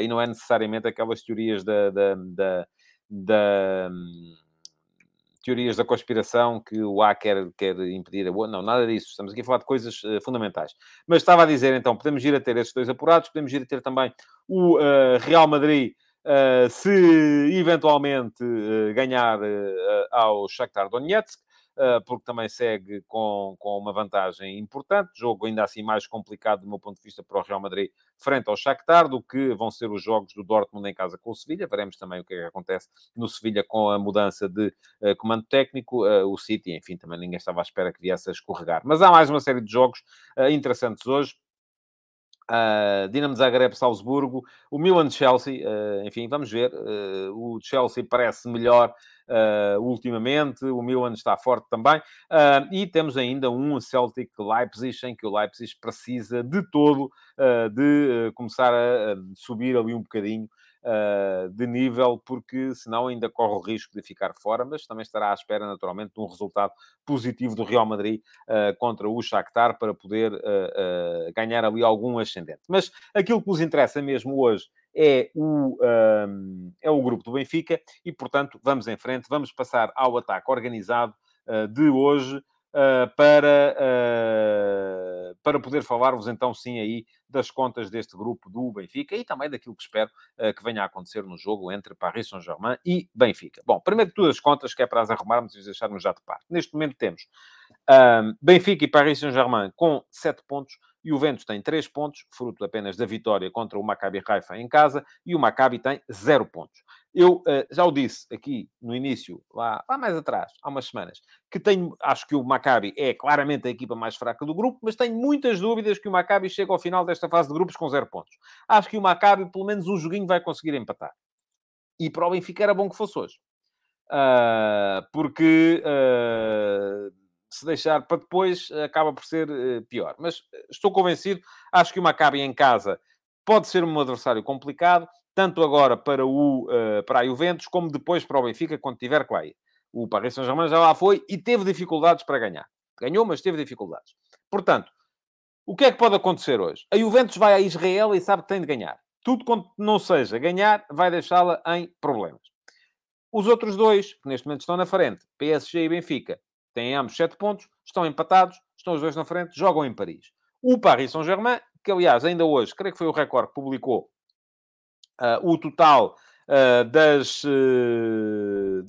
e não é necessariamente aquelas teorias da, da, da, da teorias da conspiração que o A quer, quer impedir a boa. Não, nada disso. Estamos aqui a falar de coisas uh, fundamentais. Mas estava a dizer, então, podemos ir a ter esses dois apurados, podemos ir a ter também o uh, Real Madrid, uh, se eventualmente ganhar ao Shakhtar Donetsk, porque também segue com, com uma vantagem importante. Jogo ainda assim mais complicado, do meu ponto de vista, para o Real Madrid frente ao Shakhtar, do que vão ser os jogos do Dortmund em casa com o Sevilha. Veremos também o que é que acontece no Sevilha com a mudança de uh, comando técnico. Uh, o City, enfim, também ninguém estava à espera que viesse a escorregar. Mas há mais uma série de jogos interessantes hoje. Uh, Dinamo Zagreb, Salzburgo, o Milan-Chelsea, uh, enfim, vamos ver. Uh, o Chelsea parece melhor ultimamente, o Milan está forte também. e temos ainda um Celtic Leipzig, em que o Leipzig precisa de todo de começar a subir ali um bocadinho uh, de nível, porque senão ainda corre o risco de ficar fora, mas também estará à espera, naturalmente, de um resultado positivo do Real Madrid uh, contra o Shakhtar para poder uh, ganhar ali algum ascendente. Mas aquilo que nos interessa mesmo hoje é o, um, é o grupo do Benfica e, portanto, vamos em frente, vamos passar ao ataque organizado de hoje uh, para, uh, para poder falar-vos então sim aí das contas deste grupo do Benfica e também daquilo que espero uh, que venha a acontecer no jogo entre Paris Saint-Germain e Benfica. Bom, primeiro de tudo as contas, que é para as arrumarmos e deixarmos já de parte. Neste momento temos Benfica e Paris Saint-Germain com 7 pontos, e o Juventus tem 3 pontos, fruto apenas da vitória contra o Maccabi Haifa em casa, e o Maccabi tem 0 pontos. Eu uh, já o disse aqui no início, lá, lá mais atrás, há umas semanas, que tenho, acho que o Maccabi é claramente a equipa mais fraca do grupo, mas tenho muitas dúvidas que o Maccabi chegue ao final desta fase de grupos com 0 pontos. Acho que o Maccabi, pelo menos um joguinho, vai conseguir empatar. E para o Benfica era bom que fosse hoje. Uh, porque... Uh, se deixar para depois, acaba por ser uh, pior. Mas eh, estou convencido, acho que o Maccabi em casa pode ser um adversário complicado, tanto agora para, o, uh, para a Juventus, como depois para o Benfica, quando tiver que lá ir. O Paris Saint-Germain já lá foi e teve dificuldades para ganhar. Ganhou, mas teve dificuldades. Portanto, o que é que pode acontecer hoje? A Juventus vai a Israel e sabe que tem de ganhar. Tudo quanto não seja ganhar, vai deixá-la em problemas. Os outros dois, que neste momento estão na frente, PSG e Benfica, têm ambos 7 pontos, estão empatados, estão os dois na frente, jogam em Paris. O Paris Saint-Germain, que aliás, ainda hoje, creio que foi o Record que publicou uh, o total uh, das, uh,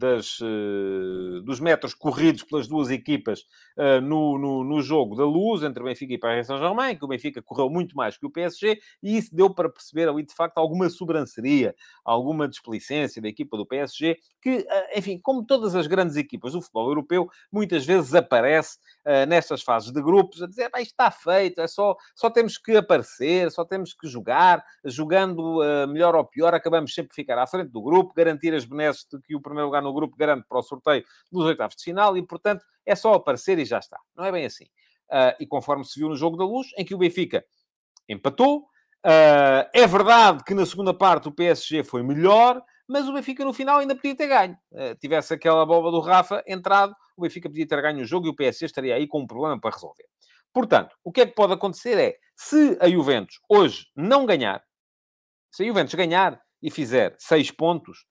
dos metros corridos pelas duas equipas no, no, no, jogo da luz entre Benfica e Paris Saint-Germain, que o Benfica correu muito mais que o PSG, e isso deu para perceber ali, de facto, alguma sobranceria, alguma displicência da equipa do PSG, que, enfim, como todas as grandes equipas do futebol europeu, muitas vezes aparece nestas fases de grupos a dizer, isto está feito, é só, só temos que aparecer, só temos que jogar, jogando melhor ou pior, acabamos sempre a ficar à frente do grupo, garantir as benesses de que o primeiro lugar no grupo garante para o sorteio dos oitavos de final e, portanto, é só aparecer e já está. Não é bem assim. Uh, e conforme se viu no jogo da luz, em que o Benfica empatou, uh, é verdade que na segunda parte o PSG foi melhor, mas o Benfica no final ainda podia ter ganho. Uh, tivesse aquela bola do Rafa entrado, o Benfica podia ter ganho o jogo e o PSG estaria aí com um problema para resolver. Portanto, o que é que pode acontecer é, se a Juventus hoje não ganhar, se a Juventus ganhar e fizer 6 pontos,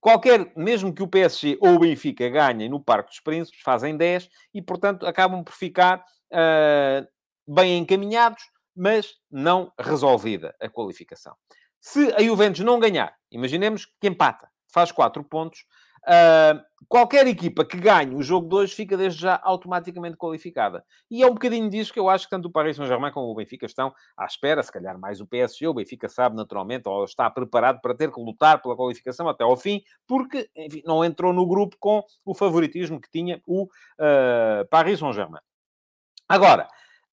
qualquer, mesmo que o PSG ou o Benfica ganhem no Parque dos Príncipes, fazem 10 e, portanto, acabam por ficar uh, bem encaminhados, mas não resolvida a qualificação. Se a Juventus não ganhar, imaginemos que empata, faz 4 pontos, Uh, qualquer equipa que ganhe o jogo de hoje fica desde já automaticamente qualificada. E é um bocadinho disso que eu acho que tanto o Paris Saint-Germain como o Benfica estão à espera, se calhar mais o PSG. O Benfica sabe naturalmente, ou está preparado para ter que lutar pela qualificação até ao fim, porque enfim, não entrou no grupo com o favoritismo que tinha o uh, Paris Saint-Germain. Agora,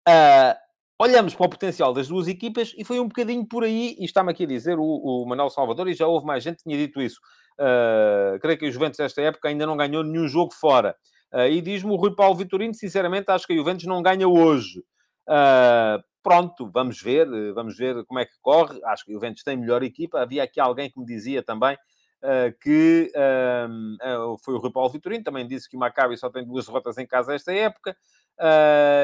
uh, olhamos para o potencial das duas equipas e foi um bocadinho por aí, e está-me aqui a dizer o, o Manuel Salvador, e já houve mais gente que tinha dito isso. Uh, creio que o Juventus, nesta época, ainda não ganhou nenhum jogo fora. Uh, e diz-me o Rui Paulo Vitorino, sinceramente, acho que a Juventus não ganha hoje. Uh, pronto, vamos ver, vamos ver como é que corre. Acho que o Juventus tem melhor equipa. Havia aqui alguém que me dizia também que uh, foi o Rui Paulo Vitorino, também disse que o Maccabi só tem duas derrotas em casa esta época.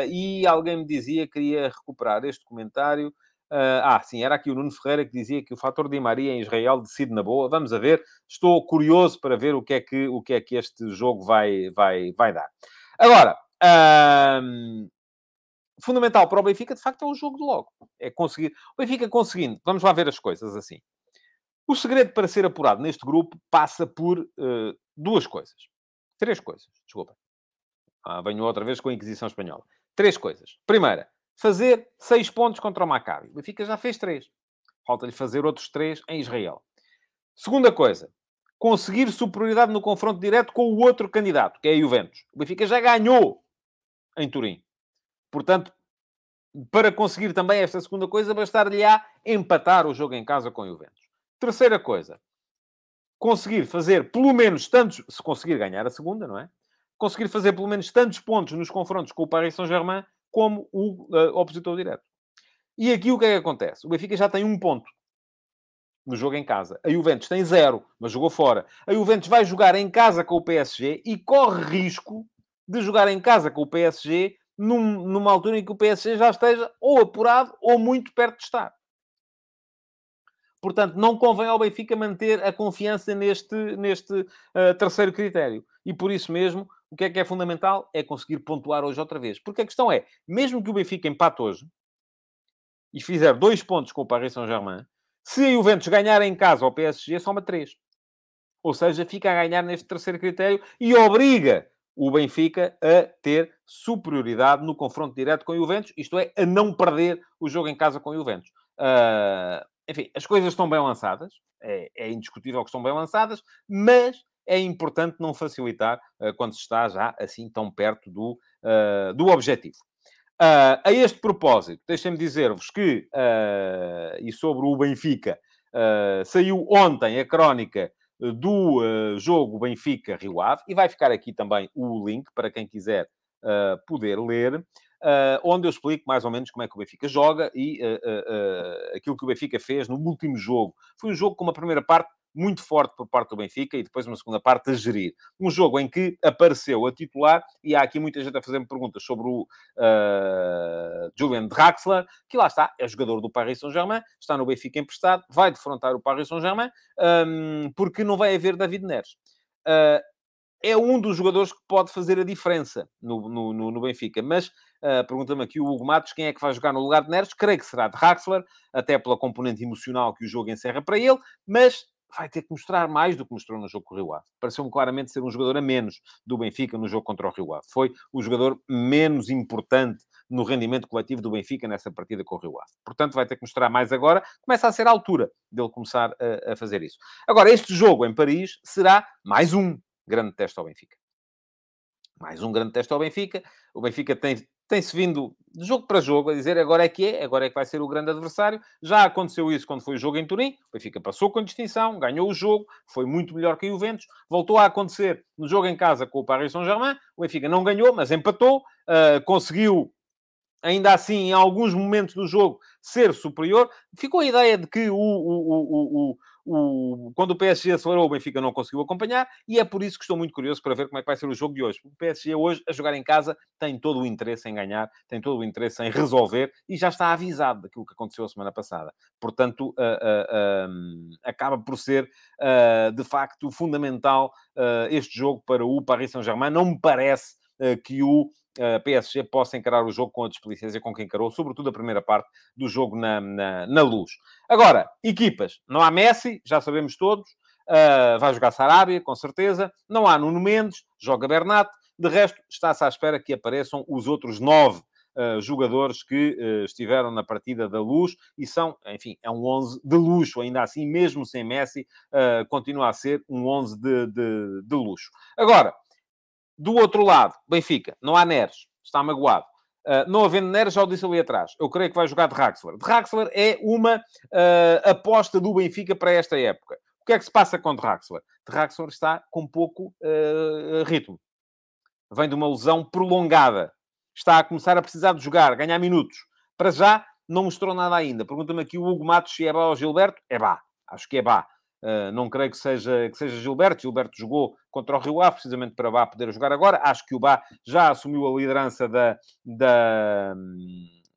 e alguém me dizia que queria recuperar este comentário. Ah, sim, era aqui o Nuno Ferreira que dizia que o fator Di Maria em Israel decide na boa. Vamos a ver. Estou curioso para ver o que é que, o que, é que este jogo vai, vai, vai dar. Agora, uh, fundamental para o Benfica, de facto, é o jogo de logo. É conseguir... O Benfica conseguindo... Vamos lá ver as coisas assim. O segredo para ser apurado neste grupo passa por uh, duas coisas. Três coisas, desculpa. Ah, venho outra vez com a Inquisição Espanhola. Três coisas. Primeira, fazer seis pontos contra o Maccabi. O Benfica já fez três. Falta-lhe fazer outros três em Israel. Segunda coisa, conseguir superioridade no confronto direto com o outro candidato, que é a Juventus. O Benfica já ganhou em Turim. Portanto, para conseguir também esta segunda coisa, bastar-lhe-á empatar o jogo em casa com a Juventus. Terceira coisa, conseguir fazer pelo menos tantos, se conseguir ganhar a segunda, não é? Conseguir fazer pelo menos tantos pontos nos confrontos com o Paris Saint-Germain como o uh, opositor direto. E aqui o que é que acontece? O Benfica já tem um ponto. no jogo em casa. A Juventus tem zero, mas jogou fora. A Juventus vai jogar em casa com o PSG e corre risco de jogar em casa com o PSG num, numa altura em que o PSG já esteja ou apurado ou muito perto de estar. Portanto, não convém ao Benfica manter a confiança neste, neste uh, terceiro critério. E por isso mesmo, o que é que é fundamental? É conseguir pontuar hoje outra vez. Porque a questão é, mesmo que o Benfica empate hoje e fizer dois pontos com o Paris Saint-Germain, se a Juventus ganhar em casa ao PSG, soma três. Ou seja, fica a ganhar neste terceiro critério e obriga o Benfica a ter superioridade no confronto direto com o Juventus, isto é, a não perder o jogo em casa com o Juventus. Uh, enfim, as coisas estão bem lançadas, é, é, indiscutível que estão bem lançadas, mas é importante não facilitar uh, quando se está já assim tão perto do, uh, do objetivo. Uh, a este propósito, deixem-me dizer-vos que, e sobre o Benfica, saiu ontem a crónica do jogo Benfica-Rio Ave, e vai ficar aqui também o link para quem quiser poder ler uh, onde eu explico mais ou menos como é que o Benfica joga e uh, aquilo que o Benfica fez no último jogo. Foi um jogo com uma primeira parte muito forte por parte do Benfica e depois uma segunda parte a gerir. Um jogo em que apareceu a titular, e há aqui muita gente a fazer-me perguntas sobre o uh, Julian Draxler, que lá está, é jogador do Paris Saint-Germain, está no Benfica emprestado, vai defrontar o Paris Saint-Germain, um, porque não vai haver David Neres. Uh, é um dos jogadores que pode fazer a diferença no, no, no Benfica, mas Uh, Pergunta-me aqui o Hugo Matos quem é que vai jogar no lugar de Neres. Creio que será de Draxler, até pela componente emocional que o jogo encerra para ele, mas vai ter que mostrar mais do que mostrou no jogo com o Rio Ave. Pareceu-me claramente ser um jogador a menos do Benfica no jogo contra o Rio Ave. Foi o jogador menos importante no rendimento coletivo do Benfica nessa partida com o Rio Ave. Portanto, vai ter que mostrar mais agora. Começa a ser a altura dele começar a, a fazer isso. Agora, este jogo em Paris será mais um grande teste ao Benfica. Mais um grande teste ao Benfica. O Benfica tem tem-se vindo de jogo para jogo a dizer agora é que é, agora é que vai ser o grande adversário. Já aconteceu isso quando foi o jogo em Turim. O Benfica passou com distinção, ganhou o jogo, foi muito melhor que o Juventus. Voltou a acontecer no jogo em casa com o Paris Saint-Germain. O Benfica não ganhou, mas empatou. Uh, conseguiu, ainda assim, em alguns momentos do jogo, ser superior. Ficou a ideia de que o, o, o, o, quando o PSG acelerou, o Benfica não conseguiu acompanhar e é por isso que estou muito curioso para ver como é que vai ser o jogo de hoje. O PSG hoje, a jogar em casa, tem todo o interesse em ganhar, tem todo o interesse em resolver e já está avisado daquilo que aconteceu a semana passada. Portanto, uh, uh, uh, acaba por ser, de facto, fundamental este jogo para o Paris Saint-Germain. Não me parece que o PSG possa encarar o jogo com a desplicência com que encarou, sobretudo a primeira parte do jogo na, na, na luz. Agora, equipas. Não há Messi, já sabemos todos. Uh, vai jogar Sarabia, com certeza. Não há Nuno Mendes, joga Bernat. De resto, está-se à espera que apareçam os outros nove uh, jogadores que uh, estiveram na partida da luz e são, enfim, é um 11 de luxo, ainda assim, mesmo sem Messi, continua a ser um 11 de, de, de luxo. Agora, do outro lado, Benfica, não há Neres, está magoado. Uh, não havendo Neres, já o disse ali atrás. Eu creio que vai jogar de Draxler. Draxler é uma uh, aposta do Benfica para esta época. O que é que se passa com Draxler? Draxler está com pouco uh, ritmo. Vem de uma lesão prolongada. Está a começar a precisar de jogar, ganhar minutos. Para já, não mostrou nada ainda. Pergunta-me aqui o Hugo Matos se é Bá ou Gilberto. É Bá. Acho que é Bá. Uh, não creio que seja, que seja Gilberto. Gilberto jogou contra o Rio Ave, precisamente para Bá poder jogar agora. Acho que o Bá já assumiu a liderança da, da,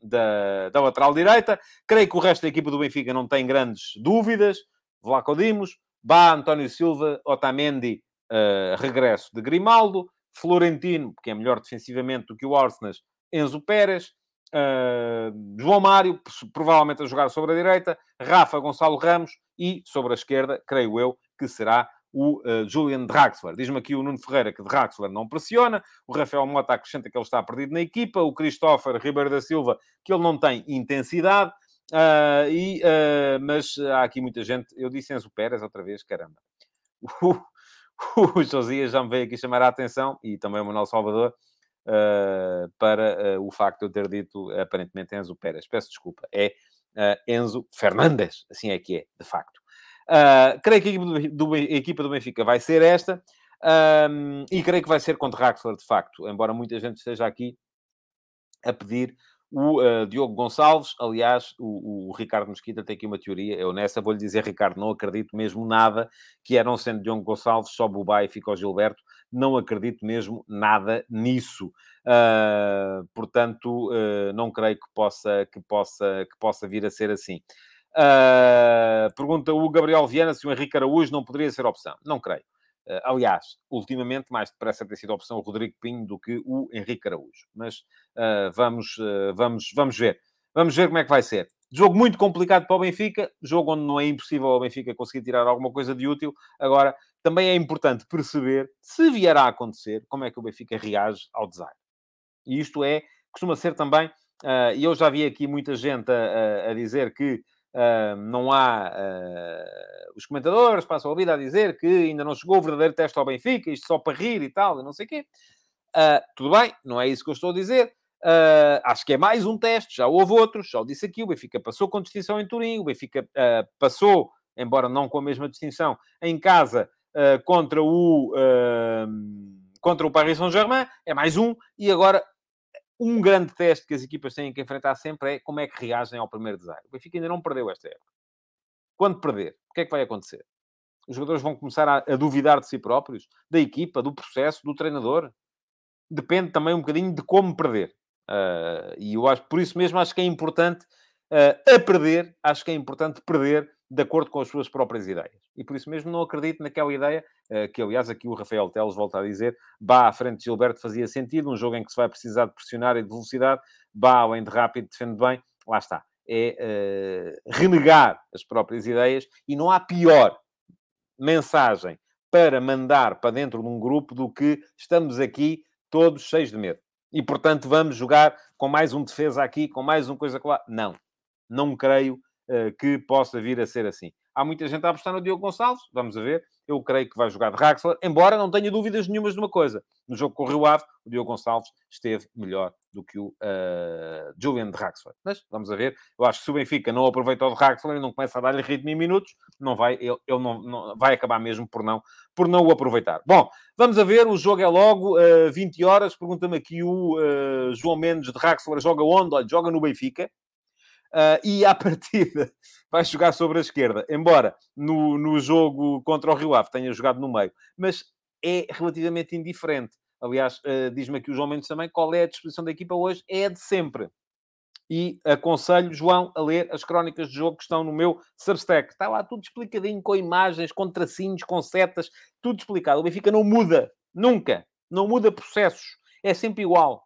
da, da, lateral direita. Creio que o resto da equipa do Benfica não tem grandes dúvidas. Vlaco Dimos, Bá, António Silva, Otamendi, uh, regresso de Grimaldo, Florentino, que é melhor defensivamente do que o Arsenas, Enzo Pérez, Uh, João Mário, provavelmente a jogar sobre a direita, Rafa Gonçalo Ramos e sobre a esquerda, creio eu, que será o uh, Julian Draxler. Diz-me aqui o Nuno Ferreira que Draxler não pressiona, o Rafael Mota acrescenta que ele está perdido na equipa, o Christopher Ribeiro da Silva que ele não tem intensidade, uh, e, mas há aqui muita gente, eu disse Enzo Pérez outra vez, caramba. O, Josias já me veio aqui chamar a atenção, e também o Manuel Salvador, uh, para uh, o facto de eu ter dito aparentemente Enzo Pérez. Peço desculpa, é uh, Enzo Fernandes, assim é que é, de facto. creio que a equipa, do, do, a equipa do Benfica vai ser esta, um, e creio que vai ser contra Raxler, de facto, embora muita gente esteja aqui a pedir o uh, Diogo Gonçalves. Aliás, o, o, Ricardo Mesquita tem aqui uma teoria. Eu nessa vou-lhe dizer, Ricardo, não acredito mesmo nada que era um sendo Diogo Gonçalves, só Bubai e fica o Gilberto. Não acredito mesmo nada nisso. Uh, portanto, uh, não creio que possa, que, possa, que possa vir a ser assim. pergunta o Gabriel Viana se o Henrique Araújo não poderia ser opção. Não creio. Uh, aliás, ultimamente, mais depressa tem sido opção o Rodrigo Pinho do que o Henrique Araújo. Mas uh, vamos, uh, vamos, vamos ver. Vamos ver como é que vai ser. Jogo muito complicado para o Benfica, jogo onde não é impossível ao Benfica conseguir tirar alguma coisa de útil. Agora, também é importante perceber, se vier a acontecer, como é que o Benfica reage ao design. E isto é, costuma ser também, e eu já vi aqui muita gente a, a, a dizer que Uh, não há. Uh, os comentadores passam a vida a dizer que ainda não chegou o verdadeiro teste ao Benfica, isto só para rir e tal, e não sei o quê. Uh, tudo bem, não é isso que eu estou a dizer. acho que é mais um teste, já houve outros, já o disse aqui. O Benfica passou com distinção em Turim, o Benfica passou, embora não com a mesma distinção, em casa contra o. contra o Paris Saint-Germain, é mais um, e agora um grande teste que as equipas têm que enfrentar sempre é como é que reagem ao primeiro design. O Benfica ainda não perdeu esta época. Quando perder, o que é que vai acontecer? Os jogadores vão começar a, a duvidar de si próprios, da equipa, do processo, do treinador. Depende também um bocadinho de como perder. Uh, e eu acho, por isso mesmo, acho que é importante, uh, a perder, acho que é importante perder de acordo com as suas próprias ideias. E por isso mesmo não acredito naquela ideia, eh, que aliás aqui o Rafael Teles volta a dizer, Bá à frente de Gilberto fazia sentido, um jogo em que se vai precisar de pressionar e de velocidade, Bá além de rápido defende bem, lá está. É uh, renegar as próprias ideias e não há pior mensagem para mandar para dentro de um grupo do que estamos aqui todos cheios de medo. E, portanto, vamos jogar com mais um defesa aqui, com mais uma coisa lá. Não. Não creio que possa vir a ser assim. Há muita gente a apostar no Diogo Gonçalves, vamos a ver. Eu creio que vai jogar de Raxler, embora não tenha dúvidas nenhumas de uma coisa. No jogo com o Rio Ave, o Diogo Gonçalves esteve melhor do que o uh, Julian de Raxler. Mas vamos a ver. Eu acho que se o Benfica não aproveita o de Raxler e não começa a dar-lhe ritmo em minutos, não vai, ele, ele não, não, vai acabar mesmo por não, por não o aproveitar. Bom, vamos a ver. O jogo é logo uh, 20 horas. Pergunta-me aqui o uh, João Mendes de Raxler joga onde? Olha, joga no Benfica. Uh, e à partida vai jogar sobre a esquerda, embora no, no jogo contra o Rio Ave tenha jogado no meio, mas é relativamente indiferente. Aliás, uh, diz-me aqui o João Mendes também qual é a disposição da equipa hoje, é de sempre. E aconselho, João, a ler as crónicas de jogo que estão no meu Substack. Está lá tudo explicadinho, com imagens, com tracinhos, com setas, tudo explicado. O Benfica não muda, nunca. Não muda processos. É sempre igual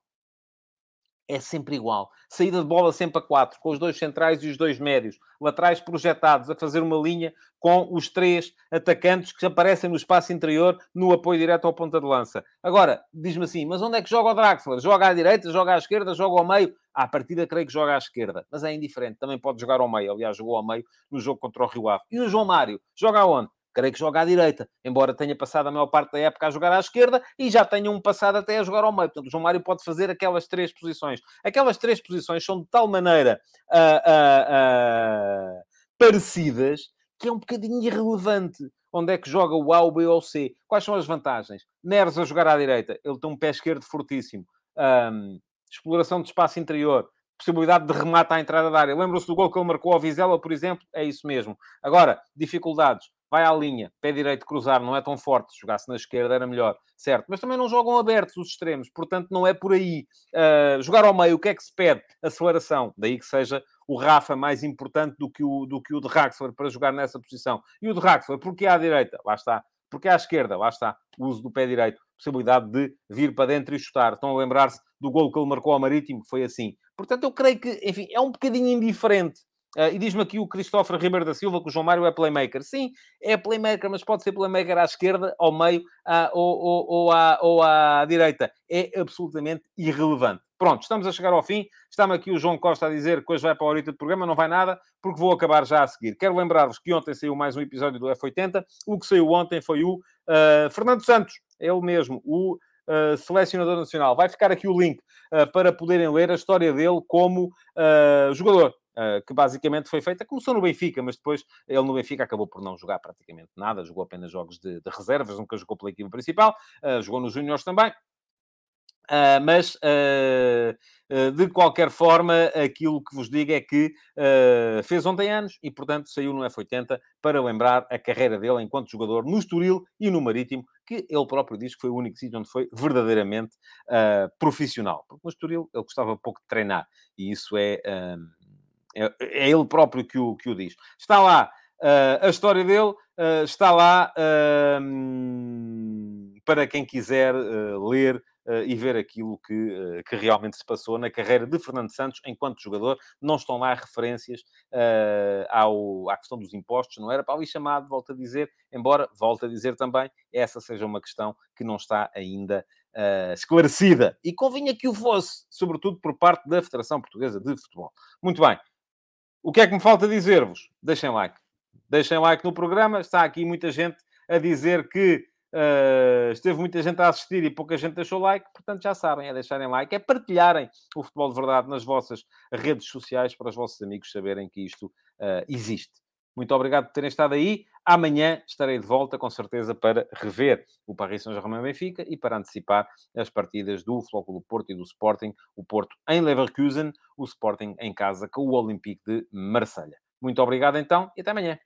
é sempre igual. Saída de bola sempre a quatro, com os dois centrais e os dois médios. Laterais projetados a fazer uma linha com os três atacantes que aparecem no espaço interior no apoio direto ao ponta de lança. Agora, diz-me assim, mas onde é que joga o Draxler? Joga à direita, joga à esquerda, joga ao meio? À partida, creio que joga à esquerda, mas é indiferente. Também pode jogar ao meio. Aliás, jogou ao meio no jogo contra o Rio Ave. E o João Mário? Joga aonde? Creio que joga à direita, embora tenha passado a maior parte da época a jogar à esquerda e já tenha um passado até a jogar ao meio. Portanto, o João Mário pode fazer aquelas três posições. Aquelas três posições são de tal maneira uh, uh, uh, parecidas que é um bocadinho irrelevante. Onde é que joga o A, o B ou o C? Quais são as vantagens? Neres a jogar à direita, ele tem um pé esquerdo fortíssimo. Um, exploração de espaço interior, possibilidade de remate à entrada da área. Lembram-se do gol que ele marcou ao Vizela, por exemplo? É isso mesmo. Agora, dificuldades vai à linha, pé direito cruzar, não é tão forte. Se jogasse na esquerda era melhor, certo? Mas também não jogam abertos os extremos, portanto não é por aí. Uh, jogar ao meio, o que é que se pede? Aceleração. Daí que seja o Rafa mais importante do que o, do que o de Raxler para jogar nessa posição. E o de Raxler, porque à direita? Lá está. Porque à esquerda? Lá está. O uso do pé direito. Possibilidade de vir para dentro e chutar. Estão a lembrar-se do gol que ele marcou ao Marítimo? Foi assim. Portanto, eu creio que, enfim, é um bocadinho indiferente Uh, e diz-me aqui o Cristóforo Ribeiro da Silva que o João Mário é playmaker. Sim, é playmaker, mas pode ser playmaker à esquerda, ao meio à, ou, ou, ou, à, ou à direita. É absolutamente irrelevante. Pronto, estamos a chegar ao fim. Está-me aqui o João Costa a dizer que hoje vai para a horita de programa. Não vai nada, porque vou acabar já a seguir. Quero lembrar-vos que ontem saiu mais um episódio do F80. O que saiu ontem foi o uh, Fernando Santos, ele mesmo, o Uh, selecionador nacional. Vai ficar aqui o link uh, para poderem ler a história dele como uh, jogador. Uh, que basicamente foi feita, começou no Benfica, mas depois ele no Benfica acabou por não jogar praticamente nada, jogou apenas jogos de, de reservas, nunca jogou pela equipa principal, uh, jogou nos Júniores também. Uh, mas, uh, uh, de qualquer forma, aquilo que vos digo é que fez ontem anos e, portanto, saiu no F80 para lembrar a carreira dele enquanto jogador no Estoril e no Marítimo, que ele próprio diz que foi o único sítio onde foi verdadeiramente profissional. Porque no Estoril ele gostava pouco de treinar e isso é, é, é, ele próprio que o, que o diz. Está lá a história dele, está lá para quem quiser ler uh, e ver aquilo que, uh, que realmente se passou na carreira de Fernando Santos enquanto jogador. Não estão lá referências uh, ao, à questão dos impostos, não era para ali chamado, volto a dizer, embora, volto a dizer também, essa seja uma questão que não está ainda esclarecida. E convinha que o fosse, sobretudo por parte da Federação Portuguesa de Futebol. Muito bem. O que é que me falta dizer-vos? Deixem like. Deixem like no programa. Está aqui muita gente a dizer que Uh, esteve muita gente a assistir e pouca gente deixou like, portanto já sabem, é deixarem like, é partilharem o futebol de verdade nas vossas redes sociais para os vossos amigos saberem que isto uh, existe. Muito obrigado por terem estado aí. Amanhã estarei de volta, com certeza, para rever o Paris Saint-Germain Benfica e para antecipar as partidas do Flóculo Porto e do Sporting. O Porto em Leverkusen, o Sporting em casa com o Olympique de Marselha. Muito obrigado então e até amanhã.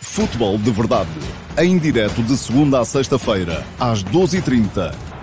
Futebol de Verdade. Em direto de segunda a sexta-feira, às 12h30